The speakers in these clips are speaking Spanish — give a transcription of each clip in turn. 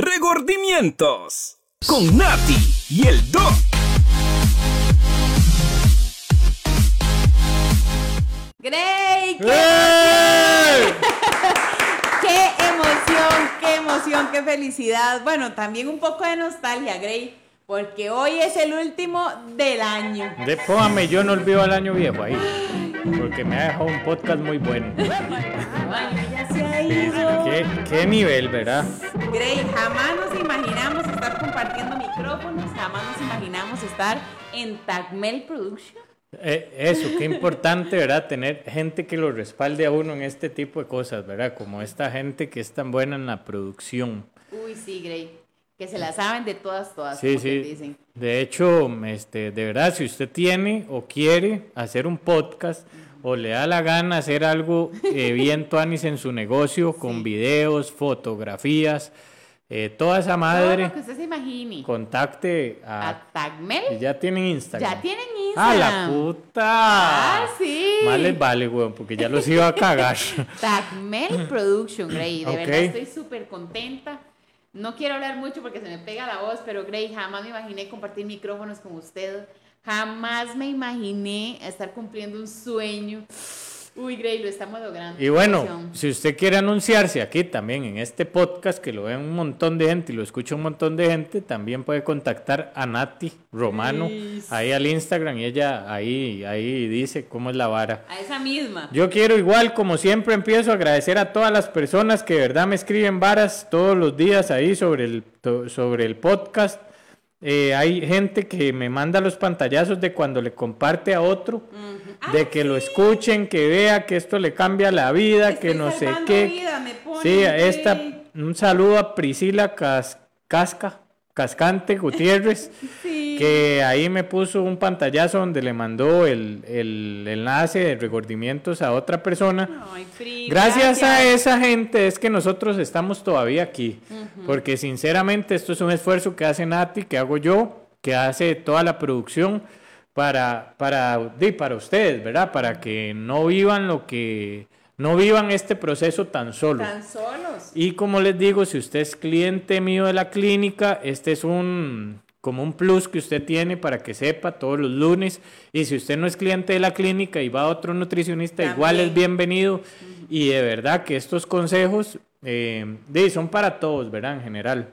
Regordimientos con Nati y el Doc. Grey, qué emoción. qué emoción, qué emoción, qué felicidad. Bueno, también un poco de nostalgia, Grey, porque hoy es el último del año. De, póngame, yo no olvido al año viejo ahí. Porque me ha dejado un podcast muy bueno. Ya se ha ido. ¿Qué, qué nivel, ¿verdad? Grey, jamás nos imaginamos estar compartiendo micrófonos, jamás nos imaginamos estar en Tagmel Production. Eh, eso, qué importante, ¿verdad? Tener gente que lo respalde a uno en este tipo de cosas, ¿verdad? Como esta gente que es tan buena en la producción. Uy, sí, Grey, que se la saben de todas, todas, Sí, sí. dicen. De hecho, este, de verdad, si usted tiene o quiere hacer un podcast o le da la gana hacer algo eh, bien tuanis en su negocio, con videos, fotografías, eh, toda esa Todo madre, lo que usted se imagine. contacte A a... Tagmel. Ya tienen Instagram. Ya tienen ¡Ah, Instagram. la puta! Ah, sí. Más les vale, weón, porque ya los iba a cagar. Tagmel Production, Grey. De verdad estoy súper contenta. No quiero hablar mucho porque se me pega la voz, pero Grey, jamás me imaginé compartir micrófonos con usted. Jamás me imaginé estar cumpliendo un sueño. Uy, Grey, lo estamos logrando. Y bueno, si usted quiere anunciarse aquí también en este podcast, que lo ve un montón de gente y lo escucha un montón de gente, también puede contactar a Nati Romano Sí. ahí al Instagram y ella ahí, ahí dice cómo es la vara. A esa misma. Yo quiero igual, como siempre, empiezo a agradecer a todas las personas que de verdad me escriben varas todos los días ahí sobre el, sobre el podcast. Eh, hay gente que me manda los pantallazos de cuando le comparte a otro, Ah, de que lo escuchen, que vea que esto le cambia la vida, que no sé qué. vida, me ponen, Sí, esta, un saludo a Priscila Cas- Casca, Cascante Gutiérrez, Sí. Que ahí me puso un pantallazo donde le mandó el, el enlace de regordimientos a otra persona. Ay, Pri, Gracias, a esa gente es que nosotros estamos todavía aquí, porque sinceramente esto es un esfuerzo que hace Nati, que hago yo, que hace toda la producción para, para, para ustedes, ¿verdad? Para que no vivan lo que, no vivan este proceso tan solo. Tan solos. Y como les digo, si usted es cliente mío de la clínica, este es un como un plus que usted tiene para que sepa todos los lunes. Y si usted no es cliente de la clínica y va a otro nutricionista, igual es bienvenido. Y de verdad que estos consejos eh, son para todos, ¿verdad? En general.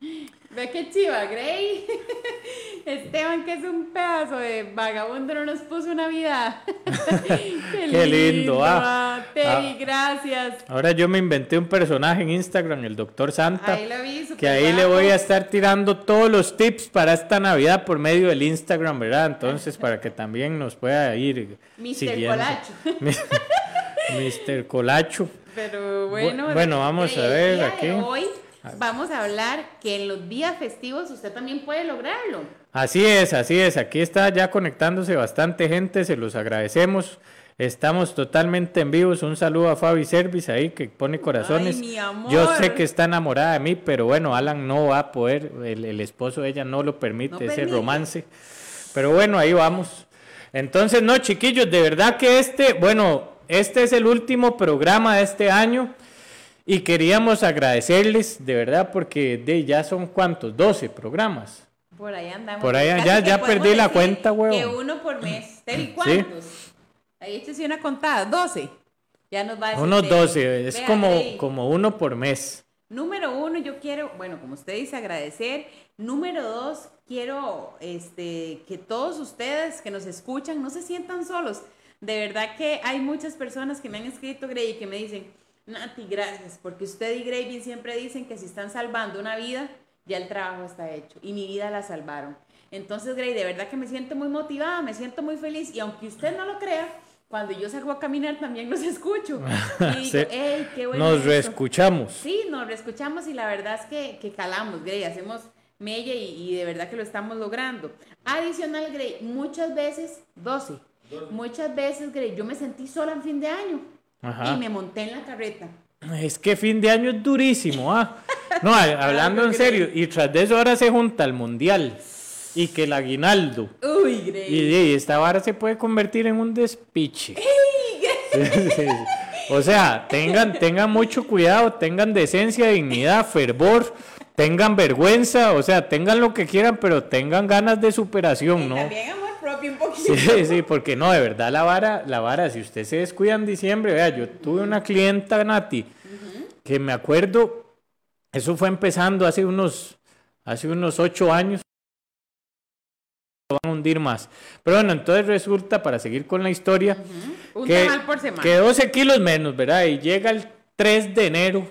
Ve qué chiva, Grey. Esteban, que es un pedazo de vagabundo, no nos puso una vida. qué, Qué lindo, ah. Teddy, Ah. gracias. Ahora yo me inventé un personaje en Instagram, el doctor Santa. Ahí lo vi, que ahí le voy a estar tirando todos los tips para esta Navidad por medio del Instagram, ¿verdad? Entonces, para que también nos pueda ir Mr. siguiendo. Colacho. Mr. Colacho. Pero bueno. Bu- bueno, vamos a ver aquí. Hoy vamos a hablar que en los días festivos usted también puede lograrlo. Así es, así es. Aquí está ya conectándose bastante gente, se los agradecemos. Estamos totalmente en vivos. Un saludo a Fabi Service ahí que pone corazones. mi amor. Yo sé que está enamorada de mí, pero bueno, Alan no va a poder, el, el esposo de ella no lo permite, No ese permite. romance. Pero bueno, ahí vamos. Entonces, no, chiquillos, de verdad que este, bueno, este es el último programa de este año y queríamos agradecerles, de verdad, porque de, ya son cuántos, 12 programas. Por ahí andamos. Por ahí, ya- ya perdí la cuenta, huevón. Que uno por mes. ¿cuántos? Ahí échese una contada, 12. Ya nos va a decir. Unos Teddy. 12, es Vea, como, como uno por mes. Número uno, yo quiero, bueno, como usted dice, agradecer. Número dos, quiero este, que todos ustedes que nos escuchan no se sientan solos. De verdad que hay muchas personas que me han escrito, Grey, que me dicen, Nati, gracias, porque usted y Gravy siempre dicen que si están salvando una vida, ya el trabajo está hecho. Y mi vida la salvaron. Entonces, Grey, de verdad que me siento muy motivada, me siento muy feliz. Y aunque usted no lo crea, cuando yo salgo a caminar también los escucho. Y digo, Sí. "Ey, qué bueno Nos esto". reescuchamos. Sí, nos reescuchamos y la verdad es que, que calamos, Grey, hacemos mella y, y de verdad que lo estamos logrando. Adicional, Grey, muchas veces, 12, muchas veces, Grey, yo me sentí sola en fin de año Ajá. y me monté en la carreta. Es que fin de año es durísimo, ¿ah? No, hablando en serio, y tras de eso ahora se junta el mundial y que el aguinaldo. Uy, Grey. Y, y esta vara se puede convertir en un despiche. O sea, tengan, tengan mucho cuidado, tengan decencia, dignidad, fervor, tengan vergüenza, o sea, tengan lo que quieran, pero tengan ganas de superación, Y ¿no? también propio un poquito. Sí, sí, porque no, de verdad la vara, la vara, si usted se descuida en diciembre, vea, yo tuve una clienta, Nati, que me acuerdo, eso fue empezando hace unos, hace unos ocho años, van a hundir más. Pero bueno, entonces resulta, para seguir con la historia, Un que, por semana. que 12 kilos menos, ¿verdad? Y llega el 3 de enero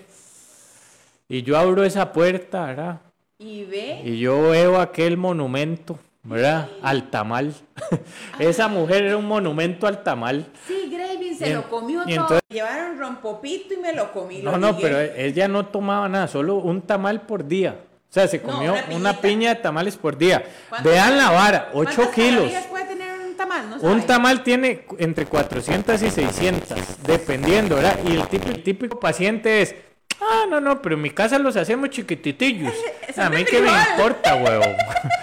y yo abro esa puerta, ¿verdad? Y ve. Y yo veo aquel monumento, ¿verdad? Al tamal. Esa mujer era un monumento al tamal. Sí, Gravy se en- lo comió y todo. entonces- Llevaron rompopito y me lo comí. No, lo no, pero ella no tomaba nada, solo un tamal por día. O sea, se No, comió una piña de tamales por día. ¿Cuántas Vean la vara, 8 cuántas kilos. puede tener un tamal? No Un tamal tiene entre 400 y 600, dependiendo, ¿verdad? Y el típico, el típico paciente es, ah, no, no, pero en mi casa los hacemos chiquititillos. A mí qué me importa, huevón.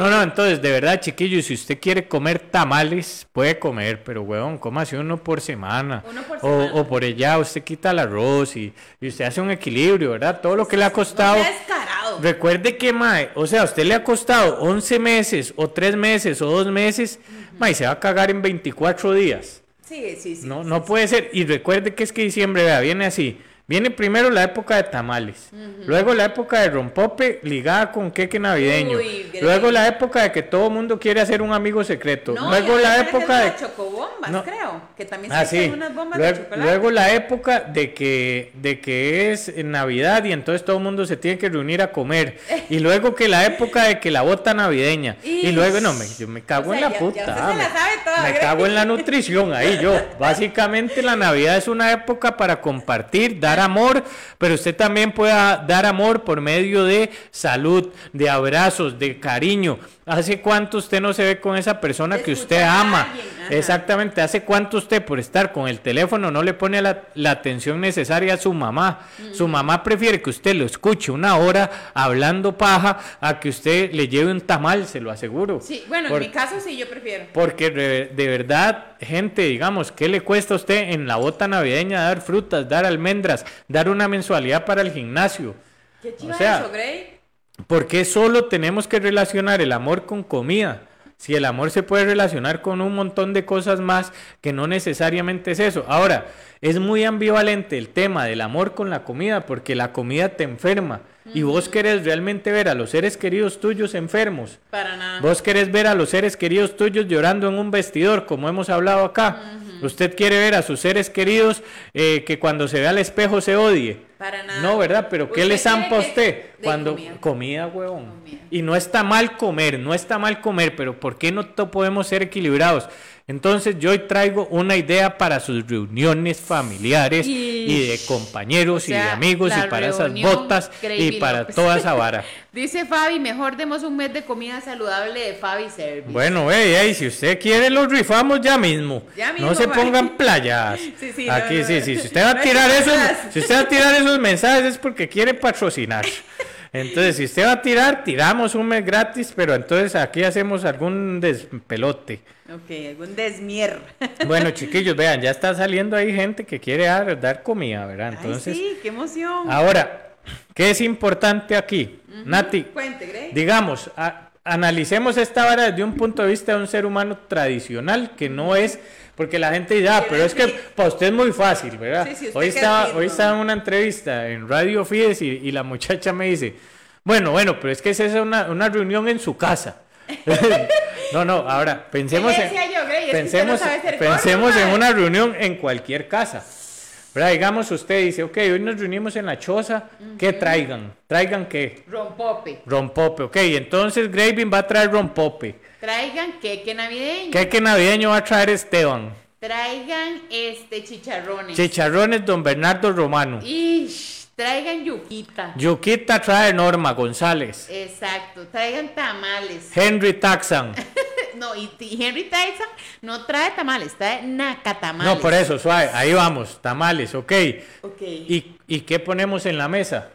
No, no, entonces, de verdad, chiquillos, si usted quiere comer tamales, puede comer, pero huevón, cómase uno por semana. Uno por semana. O, por allá, usted quita el arroz y, y usted hace un equilibrio, ¿verdad? Todo lo que le ha costado. descarado. Recuerde que, mae, o sea, a usted le ha costado 11 meses, o 3 meses, o 2 meses, mae, se va a cagar en 24 días. Sí, sí, sí. No, sí, no sí. puede ser. Y recuerde que es que diciembre, vea, viene así. Viene primero la época de tamales, luego la época de rompope ligada con queque navideño, Uy, luego la época de que todo el mundo quiere hacer un amigo secreto, No, luego la época de... chocobombas, No. creo. Que también Ah, se sí. unas bombas de Luego, chocolate. luego la época de que, de que es Navidad y entonces todo el mundo se tiene que reunir a comer. Y luego que la época de que la bota navideña. Y luego, no, me, yo me cago O en la ya- puta. ya usted se la sabe toda, me ¿verdad? cago en la nutrición ahí yo. Básicamente la Navidad es una época para compartir, dar amor, pero usted también pueda dar amor por medio de salud, de abrazos, de cariño. ¿Hace cuánto usted no se ve con esa persona que usted ama? Exactamente. ¿Hace cuánto usted por estar con el teléfono no le pone la, la atención necesaria a su mamá? Su mamá prefiere que usted lo escuche una hora hablando paja a que usted le lleve un tamal, se lo aseguro. Sí, bueno, Por- en mi caso sí, yo prefiero. porque de verdad, gente, digamos, ¿qué le cuesta a usted en la bota navideña dar frutas, dar almendras, dar una mensualidad para el gimnasio? ¿Qué chiva O sea, eso? ¿Por qué solo tenemos que relacionar el amor con comida? Si el amor se puede relacionar con un montón de cosas más que no necesariamente es eso. Ahora, es muy ambivalente el tema del amor con la comida porque la comida te enferma y vos querés realmente ver a los seres queridos tuyos enfermos. Para nada. Vos querés ver a los seres queridos tuyos llorando en un vestidor, como hemos hablado acá. Usted quiere ver a sus seres queridos eh, que cuando se ve al espejo se odie. Para nada. No, ¿verdad? Pero ¿qué le zampa a usted? Cuando comida. comida, huevón. Comida. Y no está mal comer, no está mal comer, pero ¿por qué no podemos ser equilibrados? Entonces yo hoy traigo una idea para sus reuniones familiares y de compañeros O sea, y de amigos y para esas botas y para López. toda esa vara. Dice Fabi, mejor demos un mes de comida saludable de Fabi Service. Bueno, ey, ey, si usted quiere los rifamos ya mismo. Ya mismo, no se pongan playas. Sí, sí, no, Aquí no, sí, no. sí. Si usted va a tirar esos, si usted va a tirar esos mensajes es porque quiere patrocinar. Entonces, si usted va a tirar, tiramos un mes gratis, pero entonces aquí hacemos algún despelote. Ok, algún desmier. Bueno, chiquillos, vean, ya está saliendo ahí gente que quiere dar, dar comida, ¿verdad? Entonces, Ay, sí, qué emoción. ahora, ¿qué es importante aquí? Nati, Cuente, digamos, a- analicemos esta vara desde un punto de vista de un ser humano tradicional, que no es, porque la gente ah, pero es que para usted es muy fácil, ¿verdad? Sí, sí, hoy, estaba, hoy estaba en una entrevista en Radio Fides y, y la muchacha me dice, bueno, bueno, pero es que esa es una, una reunión en su casa. no, no, ahora pensemos ¿Qué en, yo, Grey? No pensemos, gordo, pensemos en una reunión en cualquier casa. ¿Verdad? Digamos, usted dice, ok, hoy nos reunimos en la choza, ¿qué traigan? ¿Traigan qué? Rompope. Rompope, ok. Entonces Graving va a traer rompope. Traigan queque navideño. ¿Qué que navideño va a traer Esteban? Traigan este chicharrones. Chicharrones Don Bernardo Romano. Ish, traigan yuquita. Yuquita trae Norma González. Exacto, traigan tamales. Henry Taxan. No, y, y Henry Tyson no trae tamales, trae nacatamales. No, por eso, suave. Ahí vamos. Tamales, ok. Ok. ¿Y, ¿Y qué ponemos en la mesa?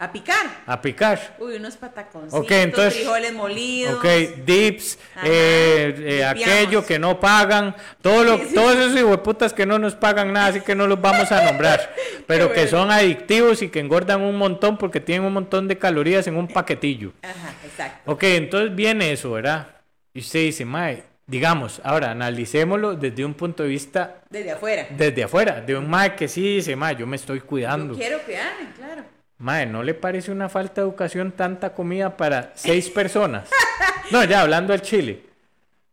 A picar. A picar. Uy, unos pataconcitos, Ok, entonces- frijoles molidos. Ok, dips, Ajá, eh, eh, aquello que no pagan, todo lo, Sí, sí. todos esos hueputas que no nos pagan nada, así que no los vamos a nombrar, pero que son adictivos y que engordan un montón porque tienen un montón de calorías en un paquetillo. Ajá, exacto. Ok, entonces viene eso, ¿verdad? Y usted dice, mae, digamos, ahora analicémoslo desde un punto de vista, Desde afuera. desde afuera, de un mae que sí dice, mae, yo me estoy Yo cuidando. quiero cuidarme, claro. Mae, ¿no le parece una falta de educación tanta comida para seis personas? No, ya hablando del chile.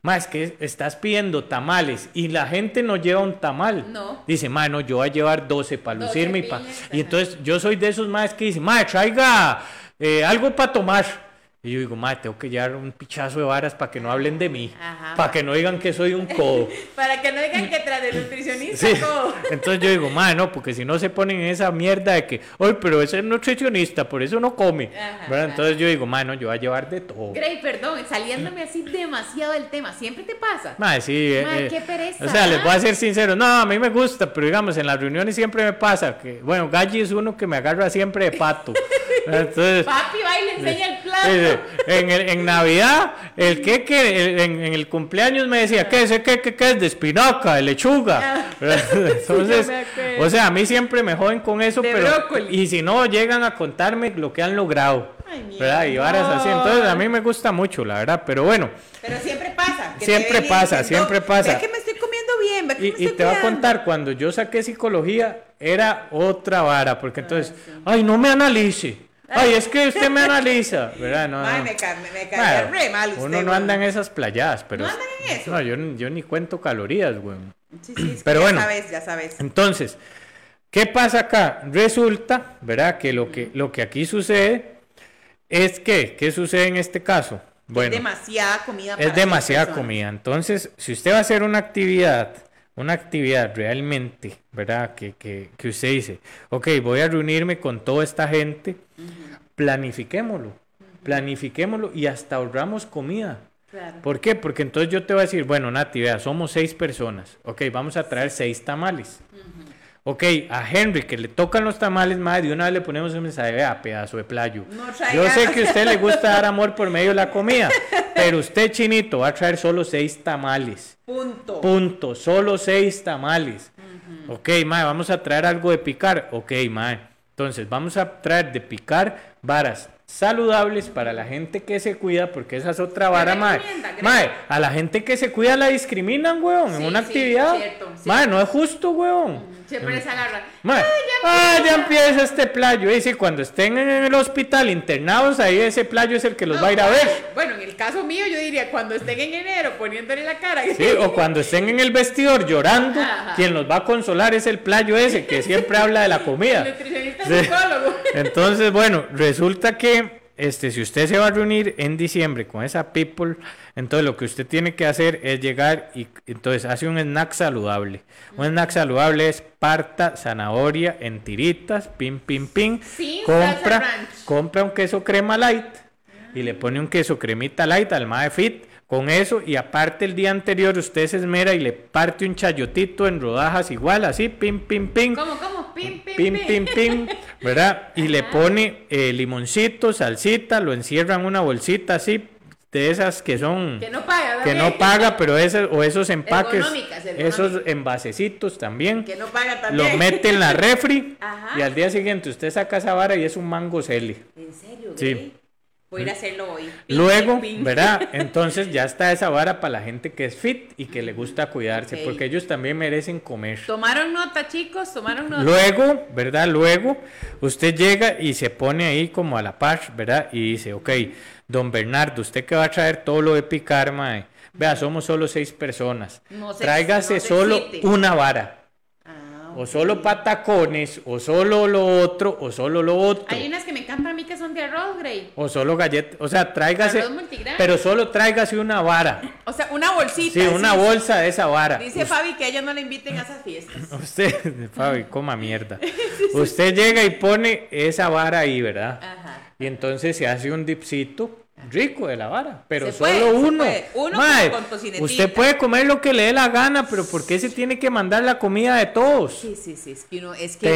Mae, es que estás pidiendo tamales y la gente no lleva un tamal. No. Dice, mae, no, yo voy a llevar 12 para 12 lucirme. y pa-". Y entonces yo soy de esos maes que dicen, mae, traiga eh, algo para tomar. Y yo digo, mae, tengo que llevar un pichazo de varas para que no hablen de mí. Ajá. Para que no digan que soy un codo. Para que no digan que tras el nutricionista, Sí. Entonces yo digo, madre, no, porque si no se ponen en esa mierda de que, oye, pero ese es nutricionista, por eso no come. Ajá, ¿verdad? Entonces yo digo, madre, no, yo voy a llevar de todo. Grey, perdón, saliéndome así demasiado del tema. ¿Siempre te pasa? Madre, sí. eh, Mae, eh, qué pereza, O sea, les voy a ¿ah? ser sincero, no, a mí me gusta, pero digamos, en las reuniones siempre me pasa que, bueno, Galli es uno que me agarra siempre de pato. Entonces, Papi, va y le enseña el plato. Eh, en, el- en Navidad, el queque, el- en, en el cumpleaños me decía, ¿qué es ese queque qué es de espinaca, de lechuga? Ah. Entonces, Sí, o sea, a mí siempre me joden con eso, De pero brócoli. y si no llegan a contarme lo que han logrado, Ay, ¿verdad? Y varas así. Entonces, a mí me gusta mucho, la verdad, pero bueno, Pero siempre pasa. que Siempre pasa, siempre "No, pasa". Ve que me estoy comiendo bien, ve que y, me y te voy a cuidando". contar, cuando yo saqué psicología, era otra vara, porque entonces, ay, no me analice. Ay, es que usted me analiza, ¿verdad? No, Ay, no. me, ca- me, Bueno, re mal usted. uno no güey. anda en esas playadas, pero... ¿No andan en eso? No, yo, ni- yo ni cuento calorías, güey. Sí, sí, es que Pero ya bueno. sabes, ya sabes. Entonces, ¿qué pasa acá? Resulta, ¿verdad? Que lo que, lo que aquí sucede es que, ¿qué sucede en este caso? Bueno, es demasiada comida para es demasiada comida. Entonces, si usted va a hacer una actividad, una actividad realmente, ¿verdad? Que, que, que usted dice, ok, voy a reunirme con toda esta gente, planifiquémoslo, planifiquémoslo y hasta ahorramos comida. Claro. ¿Por qué? Porque entonces yo te voy a decir, bueno, Nati, vea, somos seis personas. Ok, vamos a traer seis tamales. Ok, a Henry, que le tocan los tamales, madre, de una vez le ponemos un mensaje, vea, pedazo de playo. No Yo sé que a usted le gusta dar amor por medio de la comida, pero usted, chinito, va a traer solo seis tamales. Punto. Punto, solo seis tamales. Ok, mae, vamos a traer algo de picar. Ok, mae. Entonces, vamos a traer de picar varas saludables para la gente que se cuida, porque esa es otra vara, Greg? Mae, a la gente que se cuida la discriminan, weón, en Sí, una sí, actividad. cierto, Mae, cierto. no es justo, weón. Siempre les agarra. Ah, ya empieza este playo. Y si cuando estén en el hospital internados, ahí ese playo es el que los va a ir a ver. Bueno, en el caso mío, yo diría cuando estén en enero poniéndole la cara. Sí, o cuando estén en el vestidor llorando, Ajá. quien los va a consolar es el playo ese que siempre habla de la comida. El nutricionista Sí. psicólogo. Entonces, bueno, resulta que este, si usted se va a reunir en diciembre con esa people, entonces lo que usted tiene que hacer es llegar y entonces hace un snack saludable. Un snack saludable es parta, zanahoria en tiritas, pim, pim, pim. Salsa compra, compra un queso crema light y le pone un queso cremita light al mae fit con eso y aparte el día anterior usted se esmera y le parte un chayotito en rodajas igual así pim pim pim ¿Cómo, cómo? Pim, pim, pim pim. pim pim verdad y le pone eh, limoncito salsita lo encierra en una bolsita así de esas que son Que no paga, que no paga pero esas o esos empaques Ergonómicas, ergonómicas. esos envasecitos también Que no paga también. lo mete en la refri Ajá. y al día siguiente usted saca esa vara y es un mango celi ¿En serio? Sí. Voy a ir a hacerlo hoy. Luego. ¿verdad? Entonces ya está esa vara para la gente que es fit y que le gusta cuidarse, porque ellos también merecen comer. Tomaron nota, chicos, tomaron nota. Luego, ¿verdad? Luego, usted llega y se pone ahí como a la par, ¿verdad? Y dice, ok, don Bernardo, usted que va a traer todo lo de picar, mae. Vea, somos solo seis personas. No se- Tráigase no se solo una vara. Ah, O solo patacones, o solo lo otro, o solo lo otro. Hay unas que me encantan mí que son de arroz, Grey. O solo galletas. O sea, tráigase. Arroz. Pero solo tráigase una vara. O sea, una bolsita. Sí, una sí. bolsa de esa vara. Dice Fabi que ella no le inviten a esas fiestas. Usted, Fabi, coma mierda. Usted llega y pone esa vara ahí, ¿verdad? Ajá. Y entonces se hace un dipsito rico de la vara, pero Se solo puede, uno. puede. Uno con tocinetita. usted puede comer lo que le dé la gana, pero ¿por qué se tiene que mandar la comida de todos? Sí, sí, sí, es que uno, es que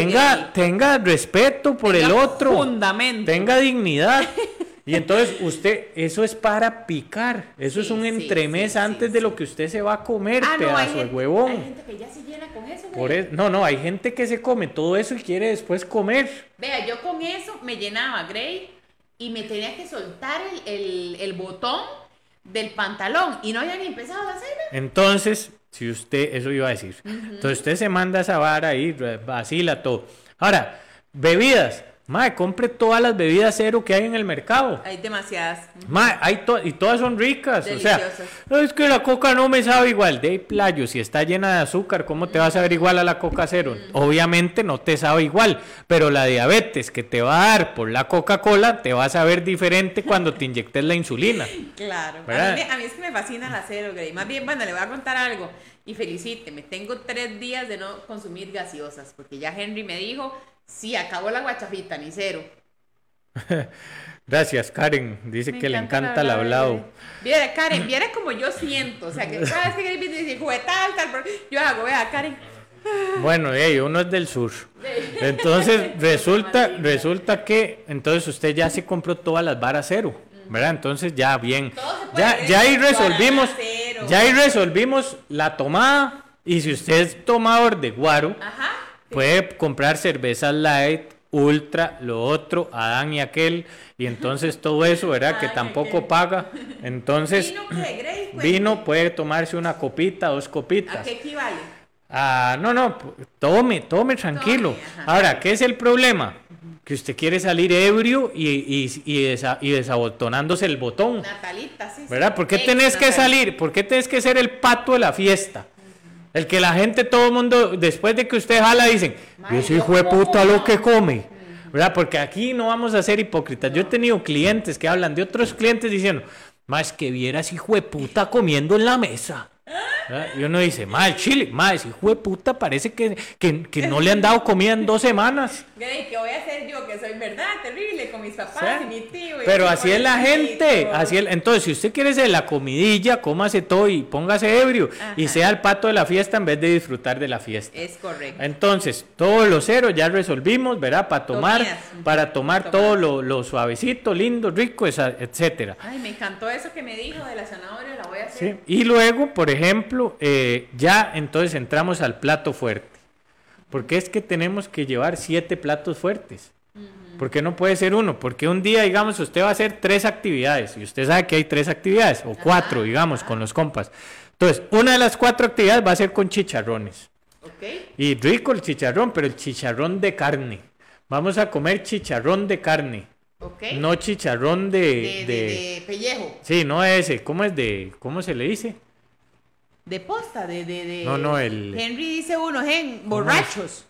Tenga, respeto por el otro. fundamento. Tenga dignidad. Y entonces usted, eso es para picar. Eso es un sí, entremés sí, antes de lo que usted se va a comer, Ah, no, hay pedazo de gente, huevón. hay gente que ya se llena con eso. Por es- no, no, hay gente que se come todo eso y quiere después comer. Vea, yo con eso me llenaba, Grey, y me tenía que soltar el, el- el botón del pantalón y no había ni empezado la cena. Entonces, si usted, eso iba a decir. Entonces usted se manda esa vara ahí, vacila todo. Ahora, bebidas. Mae, compre todas las bebidas cero que hay en el mercado. Hay demasiadas. Mae, hay to- y todas son ricas. O sea, Deliciosas. no es que la coca no me sabe igual. De playo, si está llena de azúcar, ¿cómo te va a saber igual a la coca cero? Obviamente no te sabe igual, pero la diabetes que te va a dar por la Coca-Cola te va a saber diferente cuando te inyectes la insulina. Claro. A mí, a mí es que me fascina la cero, Grey. Más bien, bueno, le voy a contar algo. Y felicíteme. Tengo tres días de no consumir gaseosas. Porque ya Henry me dijo, sí, acabó la guachafita, ni cero. Gracias, Karen. Dice Me que le encanta el hablado. Viera, Karen, viera como yo siento. O sea, que cada vez que me dice, "Jue tal, tal, pero-". yo hago, vea, Karen. Bueno, ey, uno es del sur. Entonces resulta, resulta que entonces usted ya se compró todas las varas cero, ¿verdad? Entonces ya bien. Ya, ya ahí resolvimos, ya ahí resolvimos la tomada. Y si usted es tomador de guaro, Ajá. puede comprar cervezas light, ultra, lo otro, Adán y aquel, y entonces todo eso, ¿verdad? Que Adán tampoco paga. Entonces. Cuente. vino puede tomarse una copita, dos ¿A copitas. qué equivale? Ah, no, no, tome, tome tranquilo. Tome. Ahora, ¿qué es el problema? Que usted quiere salir ebrio y, y, y, desa- y desabotonándose el botón, Natalita, sí. sí. ¿verdad? ¿Por qué tenés que salir? ¿Por qué tenés que ser el pato de la fiesta? El que la gente, todo el mundo, después de que usted jala, dicen, yo soy hijo de puta lo no". que come. ¿Verdad? Porque aquí no vamos a ser hipócritas. Yo he tenido clientes que hablan de otros clientes diciendo, más que vieras hijo de puta comiendo en la mesa. ¿Verdad? Y uno dice, más chile, más hijo de puta parece que, que, que no le han dado comida en dos semanas. ¿qué voy a hacer yo? Que soy verdad terrible con mis papás Sí. y mi tío. y Pero así es la gente, así es- entonces si usted quiere ser la comidilla, cómase todo y póngase ebrio y sea el pato de la fiesta en vez de disfrutar de la fiesta. Es correcto. Entonces, todo lo cero ya resolvimos, ¿verdad? Para tomar, para tomar Tomar. todo lo, lo suavecito, lindo, rico, etcétera. Ay, me encantó eso que me dijo de la zanahoria, la voy a Sí. hacer. Y luego, por ejemplo, eh, ya entonces entramos al plato fuerte. Porque es que tenemos que llevar siete platos fuertes. ¿Por qué no puede ser uno? Porque un día, digamos, usted va a hacer tres actividades. Y usted sabe que hay tres actividades, o cuatro, digamos, con los compas. Entonces, una de las cuatro actividades va a ser con chicharrones. ¿Ok? Y rico el chicharrón, pero el chicharrón de carne. Vamos a comer chicharrón de carne. ¿Ok? No chicharrón de, de, de- de, de pellejo. Sí, no ese. ¿Cómo es de...? ¿Cómo se le dice? De posta, de, de, de- No, no, el- Henry dice uno, gen, borrachos.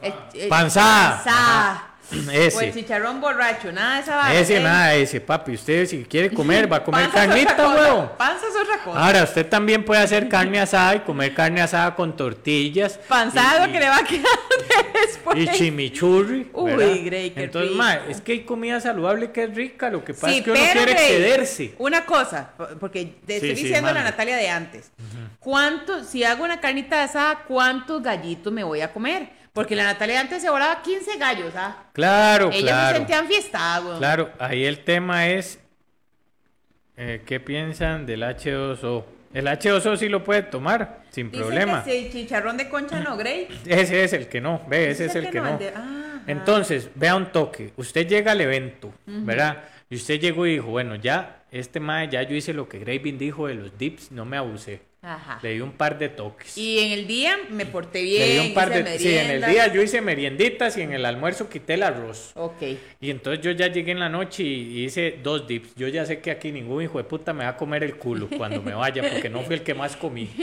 El- el- Panzada. panzada. O el Ese. chicharrón borracho, nada de esa vara. Ese, gen. nada, ese, papi. Usted si quiere comer, va a comer carnita, huevón. Panza es otra cosa. Ahora, usted también puede hacer carne asada y comer carne asada con tortillas. Lo que le va a quedar después. Y chimichurri. Uy, ¿verdad? Grey, qué Entonces, rico. ma, es que hay comida saludable que es rica. Lo que pasa Sí, es que uno quiere Grey, excederse. Una cosa, por- porque te estoy sí, diciendo a la. Natalia de antes. ¿Cuánto, si hago una carnita asada, cuántos gallitos me voy a comer? Porque la Natalia antes se volaba 15 gallos, ¿ah? Claro, Ellas se sentían fiestadas, Claro, ahí el tema es eh, qué piensan del H2O. El H2O sí lo puede tomar sin Dicen problema. que chicharrón de concha no, Grey. Ese es el que no, ve, ese es el que no. de- ah, ajá. Entonces, vea un toque. Usted llega al evento, ¿verdad? Y usted llegó y dijo, bueno, ya, este mae, ya yo hice lo que Gravin dijo de los dips, no me abusé. Ajá. Le di un par de toques. Y en el día me porté Le di bien. un par hice de... Sí, en el día yo hice merienditas y en el almuerzo quité el arroz. Ok. Y entonces yo ya llegué en la noche y hice dos dips. Yo ya sé que aquí ningún hijo de puta me va a comer el culo cuando me vaya, porque no fui el que más comí.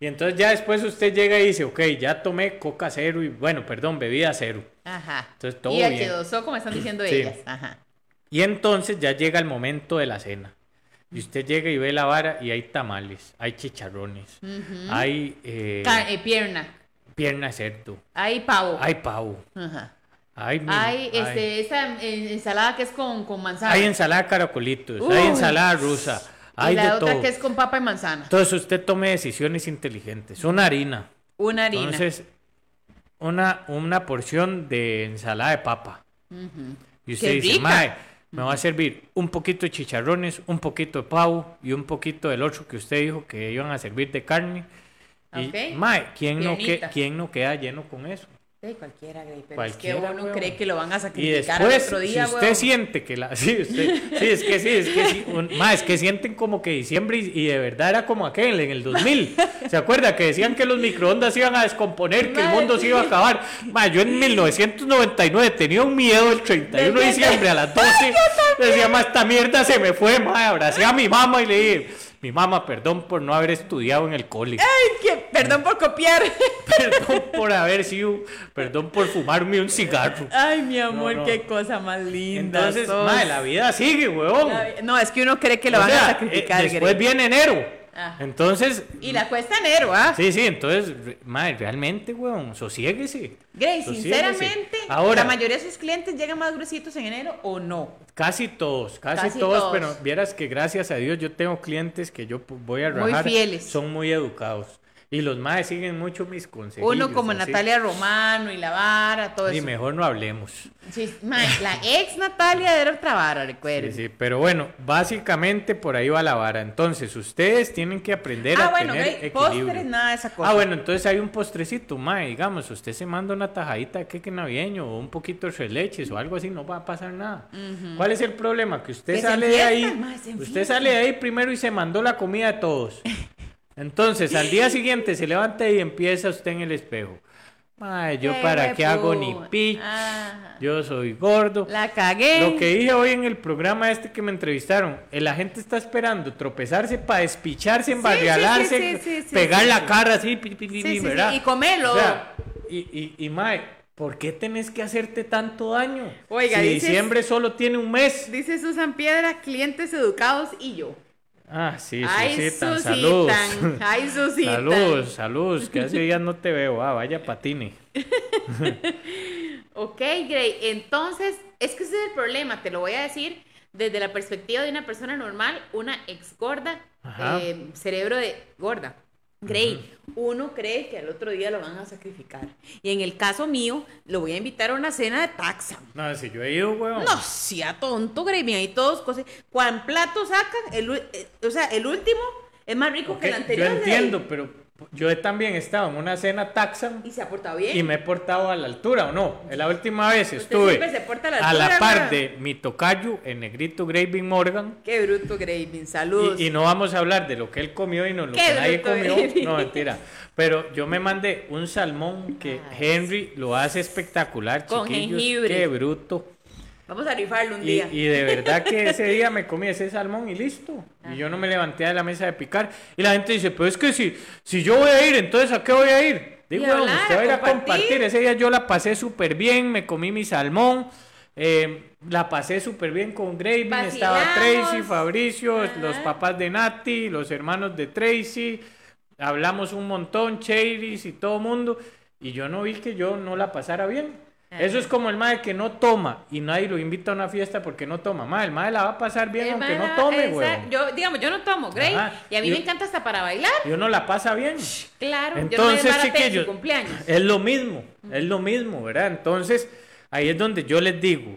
Y entonces ya después usted llega y dice, ok, ya tomé coca cero y, bueno, perdón, bebida cero. Ajá. Entonces, todo y bien. H2O, como están diciendo Sí. ellas. Ajá. Y entonces ya llega el momento de la cena. Y usted llega y ve la vara y hay tamales, hay chicharrones, hay eh, eh, pierna. pierna cerdo, Hay pavo. hay pavo, Ajá. Ay, Hay ay. este, esa eh, ensalada que es con, con manzana. Hay ensalada de caracolitos, hay ensalada rusa, y hay la de otra todo. que es con papa y manzana. Entonces usted tome decisiones inteligentes. Una harina. Una harina. Entonces, una, una porción de ensalada de papa. Y usted ¡Qué dice, rica! Me va a servir un poquito de chicharrones, un poquito de pavo y un poquito del otro que usted dijo que iban a servir de carne. Y, Ok. mae, ¿quién no, que. ¿quién no queda lleno con eso? Sí, cualquiera, güey, pero Cualquiera, es que uno cree que lo van a Y sacrificar al después, otro día, si usted weón. siente que la... Sí, usted, sí, es que sí, es que sí. un- ma, es que sienten como que diciembre y, y de verdad era como aquel en el 2000. ¿Se acuerda? Que decían que los microondas iban a descomponer, que el mundo se iba a acabar. Ma, yo en 1999 tenía un miedo el 31 de diciembre a las 12. Decía, ma, esta mierda se me fue, ma. Abracé a mi mamá y le dije, mi mamá, perdón por no haber estudiado en el cole. Ay, que, perdón por copiar. Perdón por haber sido, perdón por fumarme un cigarro. Ay, mi amor, No, no. qué cosa más linda. Entonces, sos. ma, la vida sigue, huevón. No, es que uno cree que lo O van sea, a sacrificar, eh, después viene enero. Ajá. Entonces, Y la cuesta enero, ¿ah? sí, sí, entonces, re- madre, realmente, weón, sosiéguese. Sosiéguese. sinceramente, Ahora, la mayoría de sus clientes llegan más gruesitos en enero o no. casi todos, casi, Casi todos, todos. pero vieras que gracias a Dios yo tengo clientes que yo voy a Muy rajar. fieles. Son muy educados. Y los madres siguen mucho mis consejos. Uno como Natalia Romano y la vara, todo Y eso. mejor no hablemos. Sí, mae, la ex Natalia era otra vara, Sí, recuerden. sí, pero bueno, básicamente por ahí va la vara. Entonces, ustedes tienen que aprender Ah, a bueno, tener Grey, equilibrio. postres, nada de esa cosa. Ah, bueno, entonces hay un postrecito, mae, digamos, usted se manda una tajadita de queque navideño o un poquito de leches o algo así, no va a pasar nada. ¿Cuál es el problema? Que usted Que sale de ahí, mae, usted sale de ahí primero y se mandó la comida de todos. Entonces, al día siguiente se levanta y empieza usted en el espejo. Mae, yo Qué para qué hago ni pitch, Ah, yo soy gordo. la cagué. Lo que dije hoy en el programa este que me entrevistaron, la gente está esperando tropezarse para despicharse, embarrialarse, sí, sí, pegar la cara así, pi, pi, pi, y comerlo. O sea, y, y, y, mae, ¿por qué tenés que hacerte tanto daño? Oiga, si dices- diciembre solo tiene un mes. Dice Susan Piedra, clientes educados y yo. Ah, sí, Ay, Susitan, saludos. Ay, Susitan. Saludos, saludos, que hace días no te veo, ah, vaya patine. Ok, Gray. Entonces, es que ese es el problema, te lo voy a decir desde la perspectiva de una persona normal, una ex gorda, eh, cerebro de gorda. Gray, uno cree que al otro día lo van a sacrificar. Y en el caso mío, lo voy a invitar a una cena de taxa. No, si yo he ido, weón. No, sea tonto, Gray. Mira, ahí todos cosas. Cuando plato sacan, el, eh, o sea, el último es más rico que el anterior. yo entiendo, pero yo he también estado en una cena Taxam Y se ha portado bien. y me he portado a la altura, ¿o no? La última vez estuve siempre se porta a la la altura, par ¿verdad? de mi tocayo, el negrito Graving Morgan. Qué bruto, Graving. Saludos. Y, y no vamos a hablar de lo que él comió y no lo Qué que nadie comió. Graving. No, mentira. Pero yo me mandé un salmón que Henry lo hace espectacular, Con chiquillos. jengibre. Qué bruto. Vamos a rifarlo un Y, día. y de verdad que ese día me comí ese salmón y listo. Y yo no me levanté de la mesa de picar. Y la gente dice, pero es que si, si yo voy a ir, entonces ¿a qué voy a ir? Digo, bueno, usted va a ir a compartir. Ese día yo la pasé súper bien, me comí mi salmón. eh, la pasé súper bien con Graving, estaba. Tracy, Fabricio, Ajá. los papás de Nati, los hermanos de Tracy. Hablamos un montón, Cheiris y todo mundo. Y yo no vi que yo no la pasara bien. Eso es como el mae que no toma y nadie lo invita a una fiesta porque no toma. Mae, el mae la va a pasar bien aunque no tome, güey. Yo, digamos, yo no tomo. Ajá. Y a mí Yo- me encanta hasta para bailar. Y uno la pasa bien. Claro, yo no Entonces, su chiquillos, cumpleaños. es lo mismo, es lo mismo, ¿verdad? Entonces, ahí es donde yo les digo,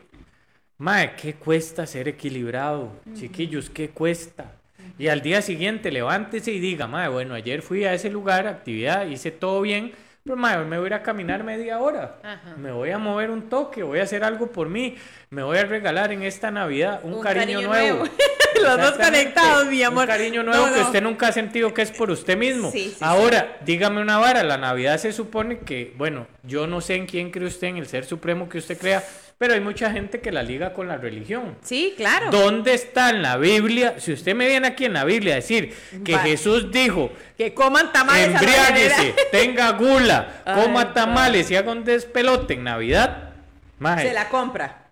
mae, ¿qué cuesta ser equilibrado? Chiquillos, ¿qué cuesta? Y al día siguiente levántese y diga, mae, bueno, ayer fui a ese lugar, actividad, hice todo bien, pero mae, hoy me voy a ir a caminar media hora. Ajá. Me voy a mover un toque, voy a hacer algo por mí, me voy a regalar en esta Navidad un, Un cariño, cariño nuevo. nuevo. Los dos conectados, mi amor. Un cariño nuevo No, que usted nunca ha sentido que es por usted mismo. Sí, sí, sí. Ahora, dígame una vara, la Navidad se supone que, bueno, yo no sé en quién cree usted, en el ser supremo que usted crea, pero hay mucha gente que la liga con la religión. Sí, claro. ¿Dónde está en la Biblia? Si usted me viene aquí en la Biblia a decir que. Jesús dijo, Que coman tamales embriáguese, tenga gula, Ay, coma tamales y haga un despelote en Navidad, maje, Se la compra.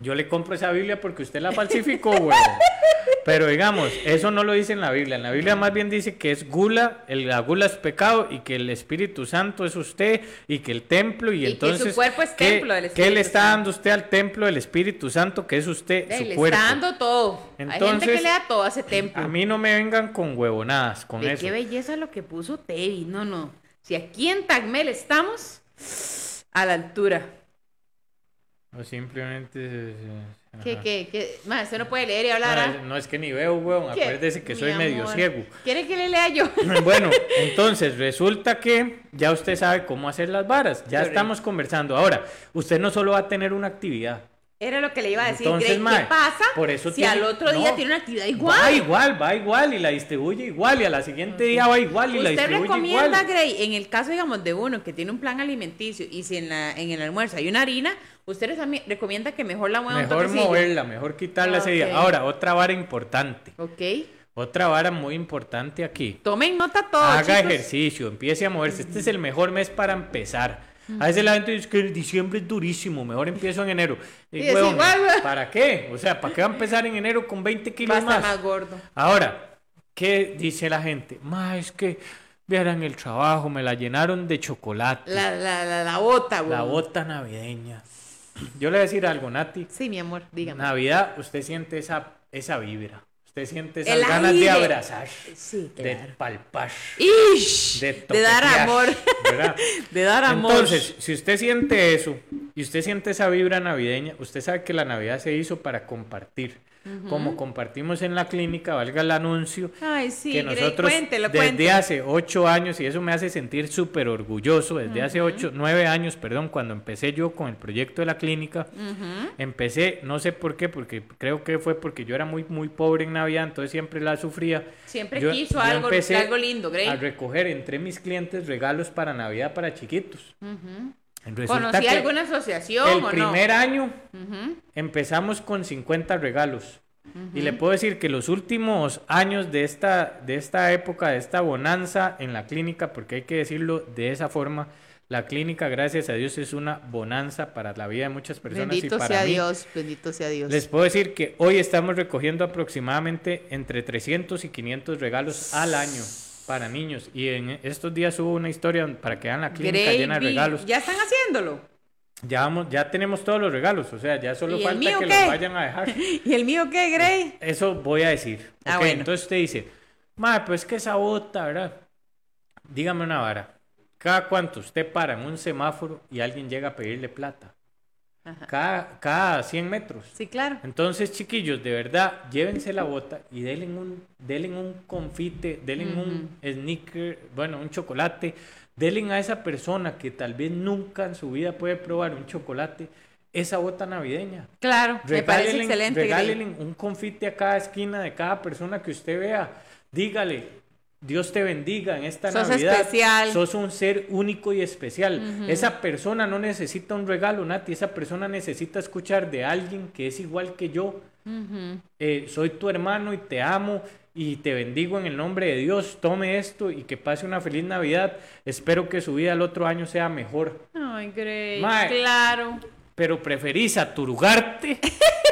yo le compro esa Biblia porque usted la falsificó, güey. Pero digamos, eso no lo dice en la Biblia. En la Biblia más bien dice que es gula, el, la gula es pecado y que el Espíritu Santo es usted y que el templo y, Y que entonces... su cuerpo es ¿qué- templo del ¿Qué Espíritu le está Santo? dando usted al templo del Espíritu Santo que es usted, Ey, su le cuerpo? está dando todo. Hay gente Entonces, que le da todo a ese templo. A mí no me vengan con huevonadas, con De eso. qué belleza lo que puso Tevi. No, no. Si aquí en Tagmel estamos a la altura. O simplemente... ¿Qué, ajá. qué, qué? Ma, usted no puede leer y hablar. No, ¿ah? es- no es que ni veo. ¿Qué? Acuérdese que Mi soy medio ciego. ¿Quiere que le lea yo? Bueno, entonces resulta que ya usted sabe cómo hacer las varas. Ya estamos conversando. Ahora, usted no solo va a tener una actividad. Era lo que le iba a decir. Entonces, ¿Qué pasa por eso si tiene- al otro día no, tiene una actividad igual? Va igual, va igual y la distribuye igual y a la siguiente día va igual y la Usted distribuye recomienda, igual. Grey, en el caso, digamos, de uno que tiene un plan alimenticio y si en, la, en el almuerzo hay una harina, usted recomienda que mejor la mueva Mejor moverla, mejor quitarla ese día. Ahora, otra vara importante. Ok. Otra vara muy importante aquí. Tomen nota todo, Haga chicos. ejercicio, empiece a moverse. Este es el mejor mes para empezar. A veces la gente dice que diciembre es durísimo, mejor empiezo en enero. Y, huevón, igual. ¿Para qué? O sea, ¿para qué va a empezar en enero con 20 Va a kilos más? más gordo. Ahora, ¿qué dice la gente? Ma, es que vieran el trabajo, me la llenaron de chocolate. La, la, la, la bota, güey. La bota navideña. Yo le voy a decir algo, Nati. Sí, mi amor, dígame. Navidad, usted siente esa, esa vibra. Usted siente esas El ganas de abrazar, Sí, de claro. palpar, Ish, de, de dar amor. ¿verdad? De dar amor. Entonces, si usted siente eso y usted siente esa vibra navideña, usted sabe que la Navidad se hizo para compartir. Como compartimos en la clínica, valga el anuncio, Ay, sí, que nosotros cuéntelo, desde cuéntelo. hace ocho años, y eso me hace sentir súper orgulloso, desde hace ocho, nueve años, perdón, cuando empecé yo con el proyecto de la clínica, empecé, no sé por qué, porque creo que fue porque yo era muy, muy pobre en Navidad, entonces siempre la sufría. Siempre Yo- quiso yo algo, empecé algo lindo, Grey. A recoger entre mis clientes regalos para Navidad para chiquitos. Resulta ¿Conocí alguna asociación el o no? primer año Ujú. empezamos con 50 regalos. Y le puedo decir que los últimos años de esta, de esta época, de esta bonanza en la clínica, porque hay que decirlo de esa forma, la clínica, gracias a Dios, es una bonanza para la vida de muchas personas Bendito y para sea mí. Dios, bendito sea Dios. Les puedo decir que hoy estamos recogiendo aproximadamente entre 300 y 500 regalos al año para niños. Y en estos días hubo una historia para que vean la clínica llena de regalos. ¿Ya están haciéndolo? Ya, vamos, ya tenemos todos los regalos, o sea, ya solo ¿Y el falta mío que los vayan a dejar. ¿Y el mío qué, Grey? Eso voy a decir. Ah, bueno. Entonces usted dice, madre, pues que esa bota, ¿verdad? Dígame una vara. ¿Cada cuánto usted para en un semáforo y alguien llega a pedirle plata? Ajá. Cada, cada 100 metros. Sí, claro. Entonces, chiquillos, de verdad, llévense la bota y denle un, denle un confite, denle un sneaker, bueno, un chocolate, denle a esa persona que tal vez nunca en su vida puede probar un chocolate, esa bota navideña. Claro, me parece excelente, un confite a cada esquina de cada persona que usted vea. Dígale, Dios te bendiga en esta Sos Navidad. especial. Sos un ser único y especial. Esa persona no necesita un regalo, Nati. Esa persona necesita escuchar de alguien que es igual que yo. Eh, soy tu hermano y te amo y te bendigo en el nombre de Dios. Tome esto y que pase una feliz Navidad. Espero que su vida el otro año sea mejor. Ay, Grey, Mae. claro. Pero preferís aturgarte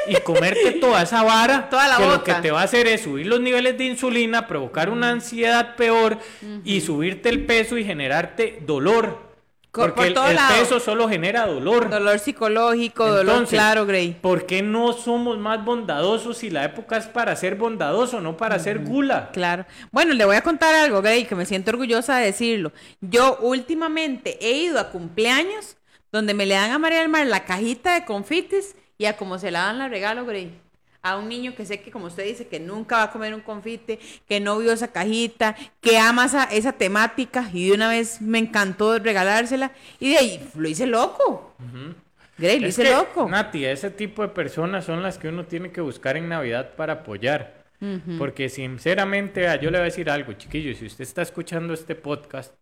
y comerte toda esa vara Toda la que lo que te va a hacer es subir los niveles de insulina, provocar una ansiedad peor y subirte el peso y generarte dolor. Porque por el, todo el lado. peso solo genera dolor. Dolor psicológico, dolor Entonces, claro, Grey. ¿Por qué no somos más bondadosos si la época es para ser bondadoso, no para ser gula? Claro. Bueno, le voy a contar algo, Grey, que me siento orgullosa de decirlo. Yo últimamente he ido a cumpleaños donde me le dan a María del Mar la cajita de confites y a como se la dan la regalo, Grey. A un niño que sé que, como usted dice, que nunca va a comer un confite, que no vio esa cajita, que ama esa, esa temática y de una vez me encantó regalársela y de ahí lo hice loco. Grey, lo Es hice que, loco. Nati, ese tipo de personas son las que uno tiene que buscar en Navidad para apoyar. Porque sinceramente, vea, yo le voy a decir algo, chiquillos, si usted está escuchando este podcast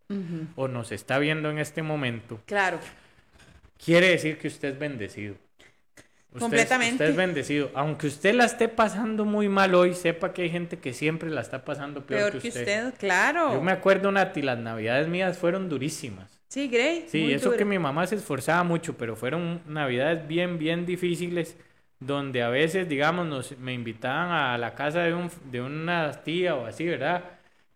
o nos está viendo en este momento, Claro. Quiere decir que usted es bendecido. Usted Completamente. Usted es bendecido. Aunque usted la esté pasando muy mal hoy, sepa que hay gente que siempre la está pasando peor, Peor que usted, claro. Yo me acuerdo, Nati, las navidades mías fueron durísimas. Sí, Grey. Sí, muy eso duro. que mi mamá se esforzaba mucho, pero fueron navidades bien, bien difíciles, donde a veces, digamos, nos, me invitaban a la casa de, un, de una tía o así, ¿verdad?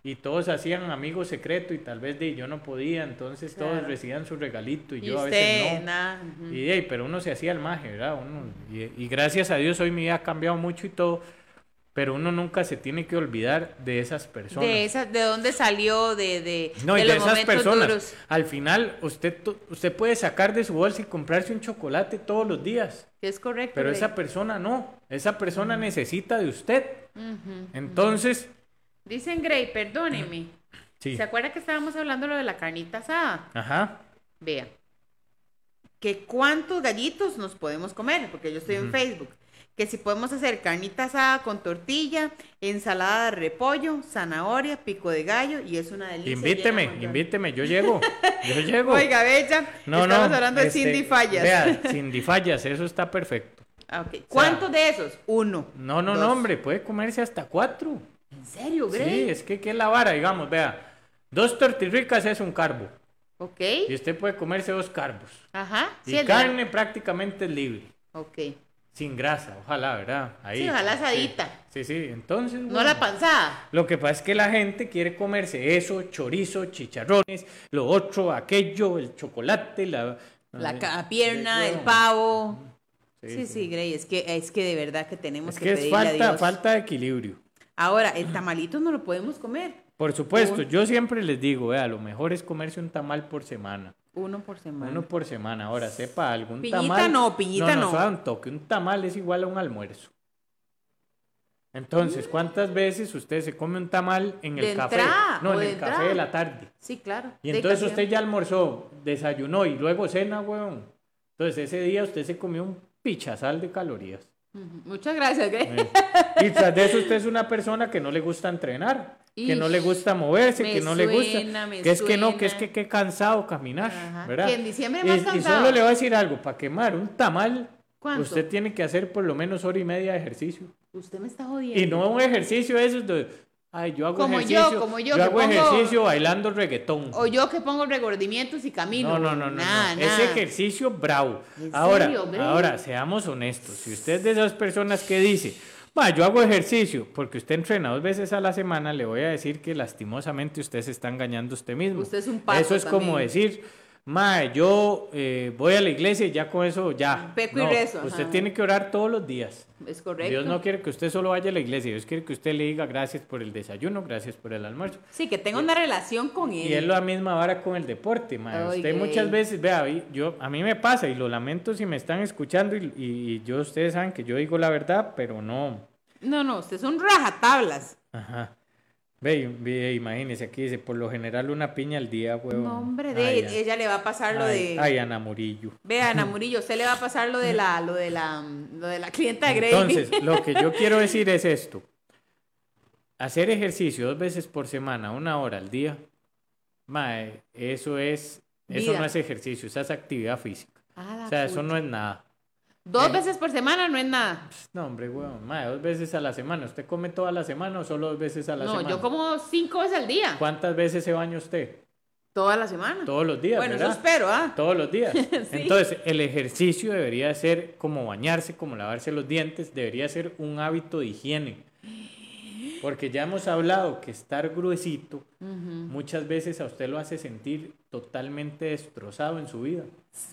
Y todos hacían amigos secretos y tal vez de, yo no podía, entonces todos recibían su regalito y, Y yo a veces no. nada. ujú. Y, ey, pero uno se hacía el maje, ¿verdad? Uno, y, y gracias a Dios hoy mi vida ha cambiado mucho y todo, pero uno nunca se tiene que olvidar de esas personas. De esa, ¿De dónde salió? De, de, No, y de los esas personas. duros. Al final, usted, usted puede sacar de su bolsa y comprarse un chocolate todos los días, es correcto. pero Rey. esa persona no. Esa persona necesita de usted. Entonces, Dicen Gray, perdóneme. sí. ¿Se acuerda que estábamos hablando lo de la carnita asada? Ajá. Vea. Que cuántos gallitos nos podemos comer, porque yo estoy en Facebook. Que si podemos hacer carnita asada con tortilla, ensalada de repollo, zanahoria, pico de gallo, y es una delicia. Invíteme, de invíteme, yo llego. Yo llego. Oiga, Bella, no, estamos no. hablando de este, Cindy Fallas. Vea, Cindy Fallas, eso está perfecto. ¿Cuántos de esos? Uno. No, no, Dos. no, hombre, puede comerse hasta cuatro. ¿En serio, Sí, Gray? es que, ¿qué es la vara? Digamos, vea, dos tortirricas es un carbo. Ok. Y usted puede comerse dos carbos. Ajá. Y Sí, de- carne prácticamente es libre. Ok. Sin grasa, ojalá, ¿verdad? Ahí. Sí, ojalá sí. asadita. Sí, sí, entonces. No bueno, la panzada. Lo que pasa es que la gente quiere comerse eso, chorizo, chicharrones, lo otro, aquello, el chocolate, la. La eh, pierna, sí, el pavo. Sí, Sí, sí. sí, Grey, es que, es que de verdad que tenemos Es que, que es pedirle a falta, Dios. falta de equilibrio. Ahora, el tamalito no lo podemos comer. Por supuesto, Un- yo siempre les digo, vea, lo mejor es comerse un tamal por semana. Uno por semana. Uno por semana. Ahora, sepa algún Piñita tamal. no, piñita no. suave un toque. Un tamal es igual a un almuerzo. Entonces, ¿cuántas veces usted se come un tamal en el De café? entrada, no, en el café de la tarde. Sí, claro. Y entonces usted ya almorzó, desayunó y luego cena, weón. Entonces ese día usted se comió un pichazal de calorías. Muchas gracias. Eh, Y tras de eso usted es una persona que no le gusta entrenar, que no le gusta moverse, que no le gusta, que es que no, que es que qué cansado caminar, Ajá. ¿verdad? Que en diciembre y, más y cansado. solo le voy a decir algo, para quemar un tamal, ¿Cuánto? usted tiene que hacer por lo menos hora y media de ejercicio. Usted me está jodiendo. Y no un ejercicio de esos de, ay, yo hago Como yo, ejercicio, como yo, hago pongo- ejercicio bailando reggaetón. O yo que pongo regordimientos y camino. No, no, no, no, Nada, no. nada. Ese ejercicio bravo. ¿En Ahora, serio, ahora, seamos honestos. Si usted es de esas personas que dice, "Ma, yo hago ejercicio porque usted entrena dos veces a la semana, le voy a decir que lastimosamente usted se está engañando usted mismo. Usted es un pato Eso es como decir, ma, yo eh, voy a la iglesia y ya con eso ya. Peco y rezo, Usted ajá. tiene que orar todos los días. Es correcto. Dios no quiere que usted solo vaya a la iglesia, Dios quiere que usted le diga gracias por el desayuno, gracias por el almuerzo. Sí, que tenga una relación con él. Y es la misma vara con el deporte, mae. Usted gay. muchas veces, vea, yo, a mí me pasa y lo lamento si me están escuchando y, y- y yo, ustedes saben que yo digo la verdad, pero no. No, no, usted es un rajatablas. Ajá. Ve, ve, imagínese, aquí dice, por lo general una piña al día, huevón. No, hombre, de Ay, ella le va a pasar lo ay, de. Ay, Ana Murillo. Vea, Ana Murillo, usted le va a pasar lo de la, lo de la, lo de la clienta de Grey. Entonces, lo que yo quiero decir es esto. Hacer ejercicio dos veces por semana, una hora al día, mae, eso es, eso Vida. no es ejercicio, eso es actividad física. Ah, O sea, eso no es nada. Dos Eh. veces por semana no es nada. No, hombre, weón. Madre, dos veces a la semana. ¿Usted come toda la semana o solo dos veces a la No, semana? yo como cinco veces al día. ¿Cuántas veces se baña usted? Toda la semana. Todos los días, bueno, eso espero, ¿ah? Todos los días. Entonces, el ejercicio debería ser como bañarse, como lavarse los dientes, debería ser un hábito de higiene. Porque ya hemos hablado que estar gruesito muchas veces a usted lo hace sentir totalmente destrozado en su vida.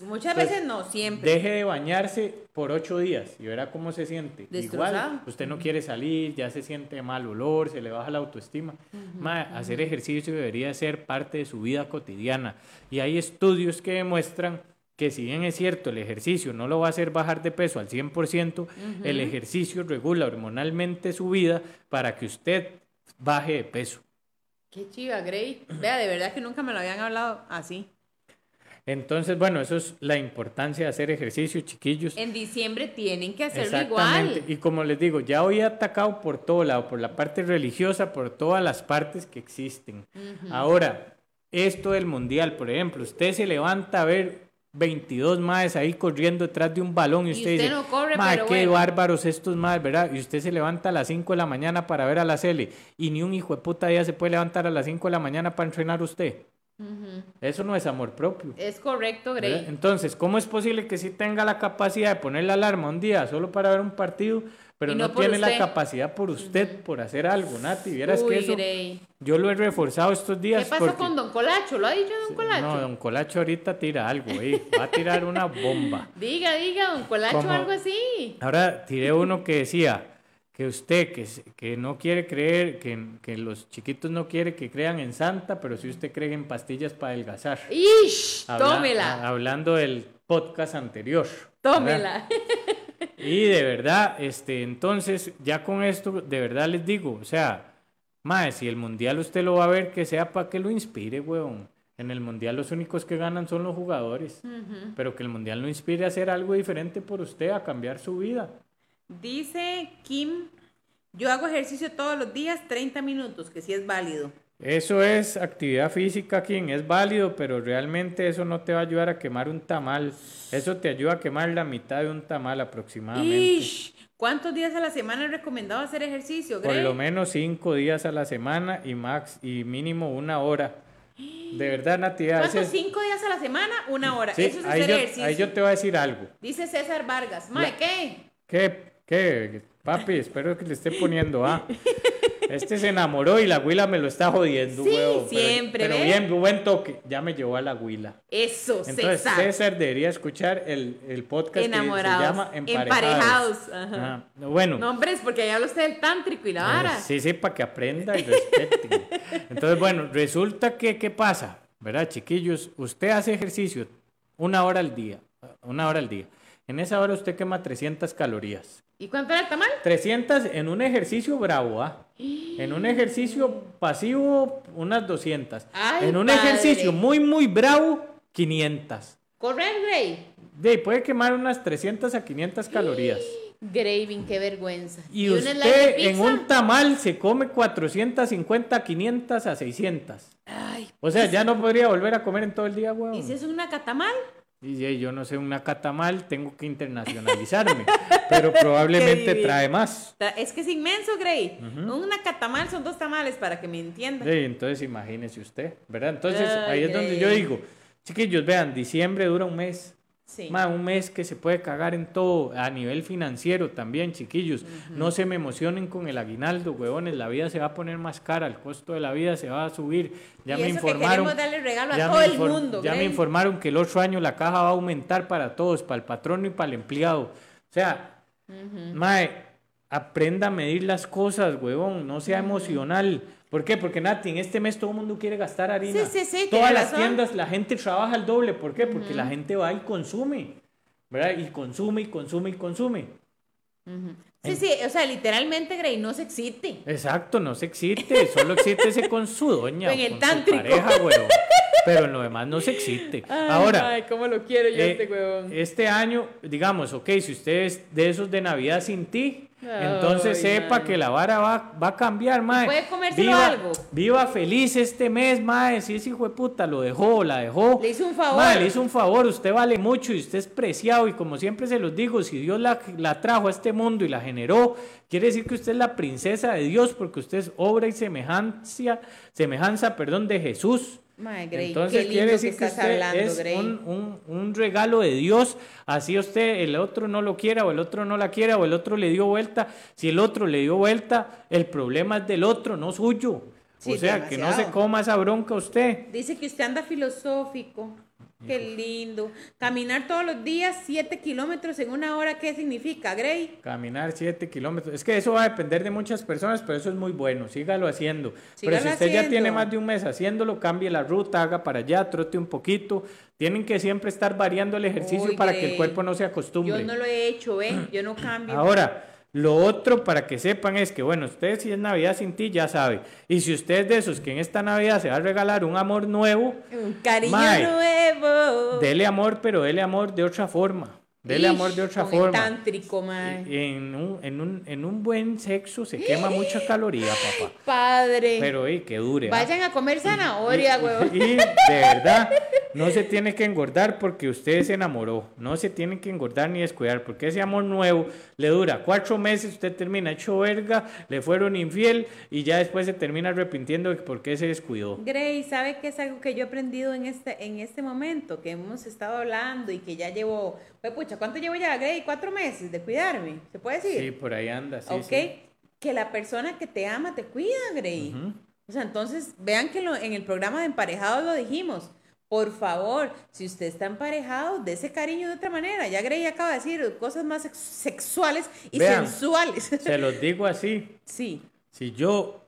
Muchas veces no, siempre. Deje de bañarse por ocho días y verá cómo se siente. Destrozado. Igual, usted no quiere salir, ya se siente mal olor, se le baja la autoestima. Mae, hacer ejercicio debería ser parte de su vida cotidiana. Y hay estudios que demuestran que si bien es cierto, el ejercicio no lo va a hacer bajar de peso al 100%, el ejercicio regula hormonalmente su vida para que usted baje de peso. Qué chiva, Grey. Vea, de verdad que nunca me lo habían hablado así. Entonces, bueno, eso es la importancia de hacer ejercicio, chiquillos. En diciembre tienen que hacerlo Exactamente. igual. Y como les digo, ya hoy he atacado por todo lado, por la parte religiosa, por todas las partes que existen. Ahora, esto del mundial, por ejemplo, usted se levanta a ver 22 maes ahí corriendo detrás de un balón y Y usted, dice, no corre, "Mae, pero qué bueno". bárbaros estos maes, ¿verdad? Y usted se levanta a las 5 de la mañana para ver a la Cele y ni un hijo de puta día se puede levantar a las 5 de la mañana para entrenar usted. Eso no es amor propio. Es correcto, ¿verdad? Grey. Entonces, ¿cómo es posible que sí tenga la capacidad de poner la alarma un día solo para ver un partido, pero no, tiene la capacidad por usted, por hacer algo, Nati? Vieras Uy, que eso Grey. yo lo he reforzado estos días. ¿Qué pasó porque- con Don Colacho? ¿Lo ha dicho Don Colacho? No, don Colacho ahorita tira algo, eh. va a tirar una bomba. Diga, diga, Don Colacho, Como- algo así. Ahora tiré uno que decía que usted que, que no quiere creer, que, que los chiquitos no quiere que crean en Santa, pero si usted cree en pastillas para adelgazar. ¡Ish! Habla- tómela, hablando del podcast anterior. ¿verdad? tómela. Y de verdad, este, entonces, ya con esto, de verdad les digo, o sea, mae, si el mundial usted lo va a ver, que sea para que lo inspire, weón. En el mundial los únicos que ganan son los jugadores. Pero que el mundial lo inspire a hacer algo diferente por usted, a cambiar su vida. Dice Kim, yo hago ejercicio todos los días, 30 minutos, que sí es válido. Eso es actividad física, quien es válido, pero realmente eso no te va a ayudar a quemar un tamal. Eso te ayuda a quemar la mitad de un tamal aproximadamente. Ish, ¿Cuántos días a la semana es recomendado hacer ejercicio, Por lo menos cinco días a la semana y max y mínimo una hora. De verdad, Nati, veces- ¿Cinco días a la semana? Una hora. Sí, Eso es ahí, hacer yo, ejercicio. ahí yo te voy a decir algo. Dice César Vargas. Mae, La- ¿qué? ¿Qué? ¿Qué? Papi, espero que le esté poniendo A. Este se enamoró y la huila me lo está jodiendo, Sí, huevo, siempre, Pero, bien, buen toque. Ya me llevó a la huila. Eso, Entonces, César. César debería escuchar el, el podcast Enamorados. que se llama Emparejados. Emparejados, ajá. Ah, bueno. No, hombre, es porque ahí habla usted del tántrico y la vara. Sí, sí, para que aprenda y respete. Entonces, bueno, resulta que, ¿qué pasa? ¿Verdad, chiquillos? Usted hace ejercicio una hora al día, una hora al día. En esa hora usted quema 300 calorías. ¿Y cuánto era el tamal? 300 en un ejercicio bravo, ¿ah? En un ejercicio pasivo, unas 200. Ay, en un padre. ejercicio muy, muy bravo, 500. Correr, Grey. De puede quemar unas 300 a 500 calorías. Graving, qué vergüenza. Y de usted en un tamal se come 450, 500 a 600. Ay, O sea, ya no podría volver a comer en todo el día, ¿y si weón. es una catamal? Sí, yo no sé, una catamal, tengo que internacionalizarme. pero probablemente trae más. Es que es inmenso, Grey. Una catamal son dos tamales, para que me entienda. Sí, entonces imagínese usted, ¿verdad? Entonces Ay, ahí es donde yo digo, chiquillos, vean, diciembre dura un mes. Sí. Ma, un mes que se puede cagar en todo, a nivel financiero también, chiquillos. No se me emocionen con el aguinaldo, huevones. La vida se va a poner más cara, el costo de la vida se va a subir. Ya Y me eso que informaron. queremos darle regalo a todo el mundo, Ya me informaron que el otro año la caja va a aumentar para todos, para el patrono y para el empleado. O sea, mae, aprenda a medir las cosas, huevón. No sea emocional. ¿Por qué? Porque Nati, en este mes todo el mundo quiere gastar harina. Sí, sí, sí, Todas las razón. tiendas, la gente trabaja el doble. ¿Por qué? Porque la gente va y consume. ¿Verdad? Y consume y consume y consume. Sí, sí, o sea, literalmente, Grey, no se excite. Exacto, no se excite, solo excítese con su doña, En el con tántrico. su pareja. Pero en lo demás no se excite. Ahora, Ay, cómo lo quiero yo eh, este huevón. este año, digamos, ok, si usted es de esos de Navidad sin ti, entonces sepa que la vara va, va a cambiar, mae. Puede comérselo viva, algo. Viva feliz este mes, mae. Si ese hijo de puta lo dejó, la dejó. Le hizo un favor. Mae, le hizo un favor. Usted vale mucho y usted es preciado. Y como siempre se los digo, si Dios la, la trajo a este mundo y la generó, quiere decir que usted es la princesa de Dios porque usted es obra y semejanza, semejanza, perdón, de Jesús. Mae, Grey, Entonces qué quiere lindo decir que que, estás usted hablando, es Grey. un, un- un regalo de Dios, así usted, el otro no lo quiera o el otro no la quiera o el otro le dio vuelta, si el otro le dio vuelta, el problema es del otro, no suyo. Sí, o sea, que no se demasiado. coma esa bronca usted. Dice que usted anda filosófico. Qué lindo. Caminar todos los días 7 kilómetros en una hora, ¿qué significa, Grey? Caminar 7 kilómetros. Es que eso va a depender de muchas personas, pero eso es muy bueno. Sígalo haciendo. pero si usted ya tiene más de un mes haciéndolo, cambie la ruta, haga para allá, trote un poquito. Tienen que siempre estar variando el ejercicio Uy, para que el cuerpo no se acostumbre. Yo no lo he hecho, ¿eh? Yo no cambio. Ahora, lo otro para que sepan es que, bueno, usted si es Navidad sin ti, ya sabe. Y si usted es de esos que en esta Navidad se va a regalar un amor nuevo, Un cariño Mae. nuevo. dele amor, pero dele amor de otra forma. Dele Ish, amor de otra forma. tántrico, mae. En un, en, un, en un buen sexo se quema mucha caloría, papá. Padre. Pero, ey, que dure. ¿ah? Vayan a comer zanahoria, y, huevón. y de verdad, no se tiene que engordar porque usted se enamoró. No se tiene que engordar ni descuidar porque ese amor nuevo le dura cuatro meses, usted termina hecho verga, le fueron infiel y ya después se termina arrepintiendo de por qué se descuidó. Grey, ¿sabe qué es algo que yo he aprendido en este, en este momento? Que hemos estado hablando y que ya llevo, pues pucha, ¿cuánto llevo ya, Grey? Cuatro meses de cuidarme, ¿se puede decir? Sí, por ahí anda, sí. ok, sí. que la persona que te ama te cuida, Grey. O sea, entonces, vean que lo- en el programa de emparejados lo dijimos. Por favor, si usted está emparejado, dé ese cariño de otra manera. Ya Grey acaba de decir cosas más sex- sexuales y Vean. sensuales. Se los digo así, sí. si yo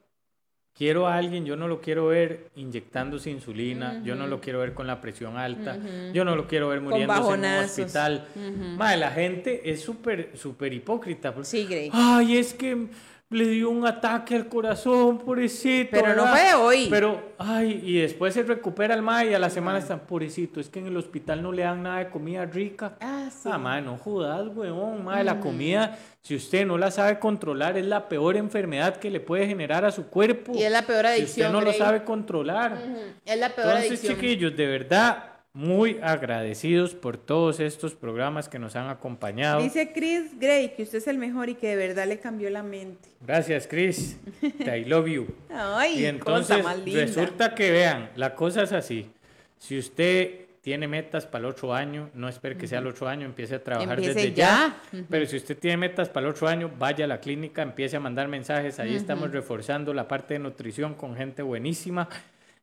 quiero a alguien, yo no lo quiero ver inyectándose insulina, yo no lo quiero ver con la presión alta, yo no lo quiero ver muriéndose en un hospital. Madre, la gente es súper, súper hipócrita. porque, Sí, Grey. Ay, es que le dio un ataque al corazón, pobrecito. Pero no fue hoy. Pero, ay, y después se recupera el mae y a la semana están, pobrecito, es que en el hospital no le dan nada de comida rica. Ah, sí. Ah, madre, no jodas, weón, madre, la comida, si usted no la sabe controlar, es la peor enfermedad que le puede generar a su cuerpo. Y es la peor Si adicción, usted no lo sabe controlar. Es la peor Entonces, adicción. chiquillos, de verdad, muy agradecidos por todos estos programas que nos han acompañado. Dice Chris Gray que usted es el mejor y que de verdad le cambió la mente. Gracias, Chris. I love you. Ay, Y entonces cosa más linda. resulta que vean, la cosa es así. Si usted tiene metas para el otro año, no espere que sea el otro año, empiece a trabajar Empiece desde ya. ya. Pero si usted tiene metas para el otro año, vaya a la clínica, empiece a mandar mensajes. Ahí estamos reforzando la parte de nutrición con gente buenísima.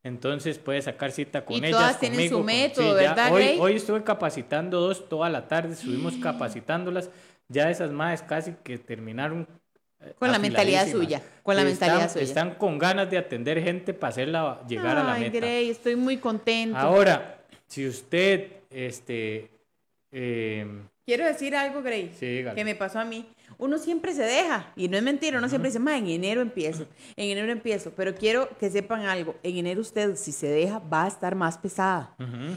Entonces puede sacar cita con Y ellas. todas tienen conmigo, su con- método, ya ¿verdad, Hoy, hoy estuve capacitando dos toda la tarde, estuvimos capacitándolas. Ya esas madres casi que terminaron eh, Con la mentalidad suya, con la Están- mentalidad suya. Están con ganas de atender gente para hacerla llegar a la meta. Grey, estoy muy contento. Ahora, si usted, este, eh, Quiero decir algo, Grey, Sí, que me pasó a mí. Uno siempre se deja, y no es mentira, uno siempre dice, ma, en enero empiezo, en enero empiezo, pero quiero que sepan algo, en enero usted, si se deja, va a estar más pesada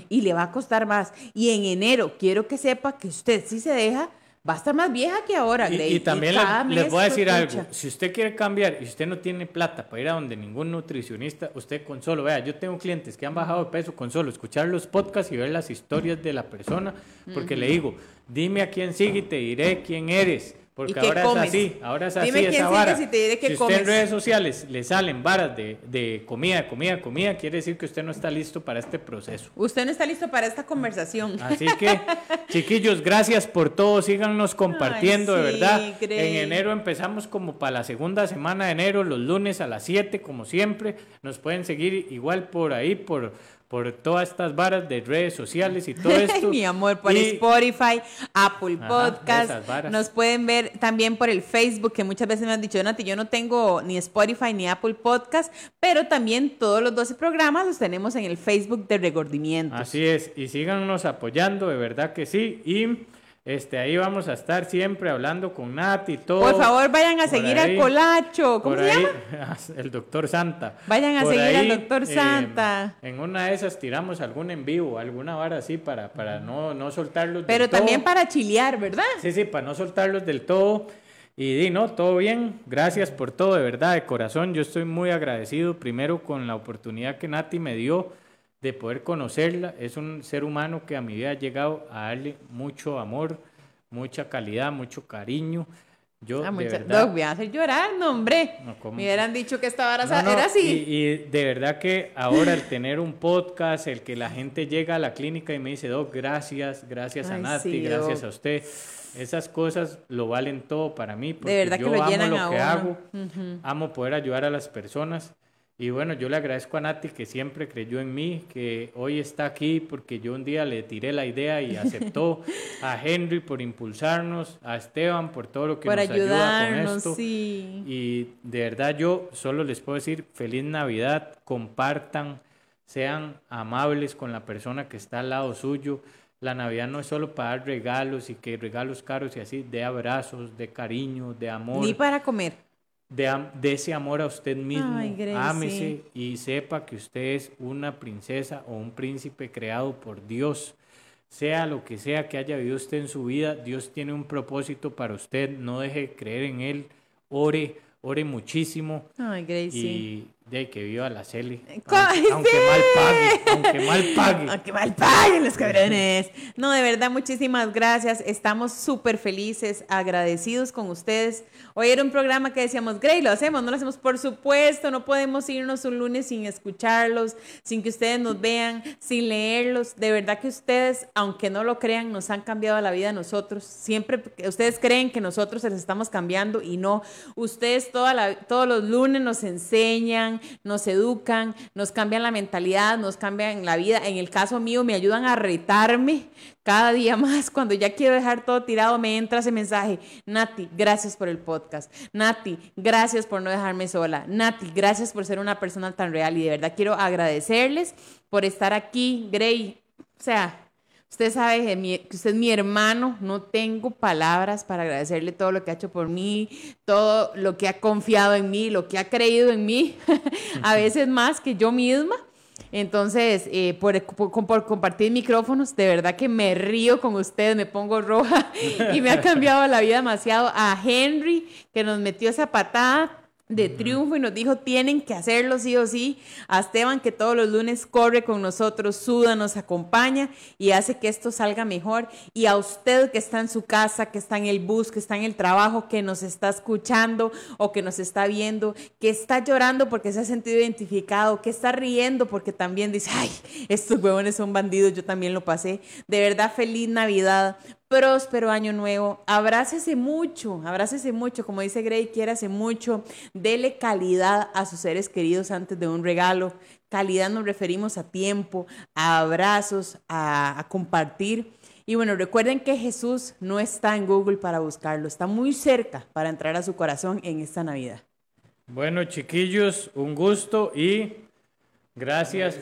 y le va a costar más. Y en enero, quiero que sepa que usted, si se deja, va a estar más vieja que ahora, y, y también le- les voy a decir algo. Si usted quiere cambiar y usted no tiene plata para ir a donde ningún nutricionista, usted con solo, vea, yo tengo clientes que han bajado de peso con solo escuchar los podcasts y ver las historias de la persona, porque le digo, dime a quién sigue y te diré quién eres. Porque ahora comes? es así, ahora es así Dime quién esa sigues vara. y te diré qué si usted comes. en redes sociales le salen varas de, de comida, comida, comida, quiere decir que usted no está listo para este proceso. Usted no está listo para esta conversación. Así que, chiquillos, gracias por todo. Síganos compartiendo, de sí, verdad. En enero empezamos como para la segunda semana de enero, los lunes a las 7, como siempre. Nos pueden seguir igual por ahí, por, por todas estas varas de redes sociales y todo esto. Mi amor, por Y- Spotify, Apple Podcast. Nos pueden ver también por el Facebook, que muchas veces me han dicho, Nati, yo no tengo ni Spotify ni Apple Podcast, pero también todos los 12 programas los tenemos en el Facebook de Regordimiento. Así es, y síganos apoyando, de verdad que sí. Y este ahí vamos a estar siempre hablando con Nati y todo. Por favor, vayan a Por seguir ahí, al Colacho. ¿Cómo se ahí, llama? El doctor Santa. Vayan a Por seguir al ahí, Doctor eh, Santa. en una de esas tiramos algún en vivo, alguna vara así para, para no, no soltarlos Pero del también todo. para chilear, ¿verdad? Sí, sí, para no soltarlos del todo. Y di, no, todo bien. Gracias por todo, de verdad, de corazón. Yo estoy muy agradecido primero con la oportunidad que Nati me dio de poder conocerla. Es un ser humano que a mi vida ha llegado a darle mucho amor, mucha calidad, mucho cariño. Yo, Ah, de mucha- verdad, va a hacer llorar, no, hombre. No, me hubieran dicho que esta vara No, no, era así. Y, y de verdad que ahora el tener un podcast, el que la gente llega a la clínica y me dice, Doc, gracias, gracias a Nati, sí, gracias Doc. a usted. Esas cosas lo valen todo para mí, porque verdad que yo lo amo llenan lo a que uno. hago, amo poder ayudar a las personas. Y bueno, yo le agradezco a Nati que siempre creyó en mí, que hoy está aquí porque yo un día le tiré la idea y aceptó, a Henry por impulsarnos, a Esteban por todo lo que por nos ayuda con esto. sí. Y de verdad yo solo les puedo decir feliz Navidad, compartan, sean amables con la persona que está al lado suyo. La Navidad no es solo para dar regalos y que regalos caros y así, de abrazos, de cariño, de amor, Ni para comer. De, de ese amor a usted mismo. Ay, Gracie. Ámese y sepa que usted es una princesa o un príncipe creado por Dios. Sea lo que sea que haya vivido usted en su vida, Dios tiene un propósito para usted. No deje de creer en Él. Ore, ore muchísimo. Ay, Gracie. Y De que viva la Celi. Co- Aunque, aunque sí. mal pague, aunque mal pague. Aunque mal paguen los cabrones. No, de verdad, muchísimas gracias. Estamos súper felices, agradecidos con ustedes. Hoy era un programa que decíamos, Grey, lo hacemos, no lo hacemos. Por supuesto, no podemos irnos un lunes sin escucharlos, sin que ustedes nos vean, sin leerlos. De verdad que ustedes, aunque no lo crean, nos han cambiado la vida a nosotros. Siempre, ustedes creen que nosotros se les estamos cambiando y no. Ustedes toda la- todos los lunes nos enseñan, nos educan, nos cambian la mentalidad, nos cambian la vida. En el caso mío, me ayudan a retarme cada día más. Cuando ya quiero dejar todo tirado, me entra ese mensaje. Nati, gracias por el podcast. Nati, gracias por no dejarme sola. Nati, gracias por ser una persona tan real. Y de verdad quiero agradecerles por estar aquí, Gray. O sea, Usted sabe que, usted es mi hermano, no tengo palabras para agradecerle todo lo que ha hecho por mí, todo lo que ha confiado en mí, lo que ha creído en mí, a veces más que yo misma. Entonces, eh, por, por- por compartir micrófonos, de verdad que me río con ustedes, me pongo roja y me ha cambiado la vida demasiado. A Henry, que nos metió esa patada de triunfo y nos dijo tienen que hacerlo sí o sí. A Esteban que todos los lunes corre con nosotros, suda, nos acompaña y hace que esto salga mejor. Y a usted que está en su casa, que está en el bus, que está en el trabajo, que nos está escuchando o que nos está viendo, que está llorando porque se ha sentido identificado, que está riendo porque también dice, ay, estos huevones son bandidos, yo también lo pasé. De verdad, feliz Navidad próspero año nuevo. Abrácese mucho, abrácese mucho, como dice Gray, quiérase mucho. Dele calidad a sus seres queridos antes de un regalo. Calidad nos referimos a tiempo, a abrazos, a, a compartir. Y bueno, recuerden que Jesús no está en Google para buscarlo, está muy cerca para entrar a su corazón en esta Navidad. Bueno, chiquillos, un gusto y gracias.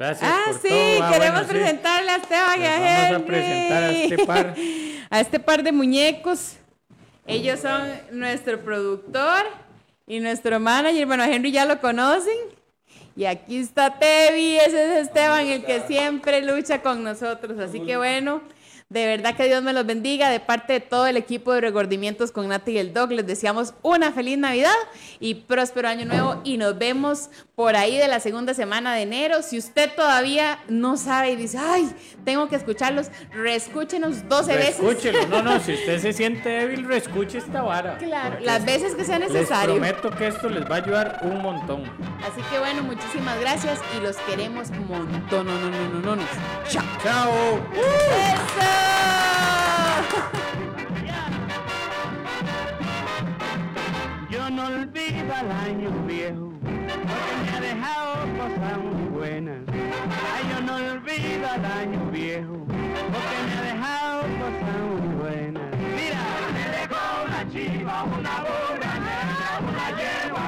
Gracias Ah, por sí, todo. Ah, queremos bueno, sí. presentarle a Esteban y a vamos a Henry. presentar a este par. A este par de muñecos. Ellos son nuestro productor y nuestro manager. Bueno, a Henry ya lo conocen. Y aquí está Tevi, ese es Esteban, el que siempre lucha con nosotros. Así que bueno, de verdad que Dios me los bendiga. De parte de todo el equipo de Regordimientos con Nati y el Dog, les deseamos una feliz Navidad y próspero año nuevo. Y nos vemos por ahí de la segunda semana de enero. Si usted todavía no sabe y dice, ay, tengo que escucharlos, reescúchenos 12 veces. No, no, si usted se siente débil, reescuche esta vara. Claro, las veces que sea Les necesario. prometo que esto les va a ayudar un montón. Así que bueno, muchísimas gracias y los queremos un montón. No, no, no, no, no, no. Chao. ¡Chao! ¡Eso! Yo no olvido al año viejo, porque me ha dejado cosas muy buenas. Ay, yo no olvido al año viejo, porque me ha dejado cosas muy buenas. Mira, me dejó una chiva, una burra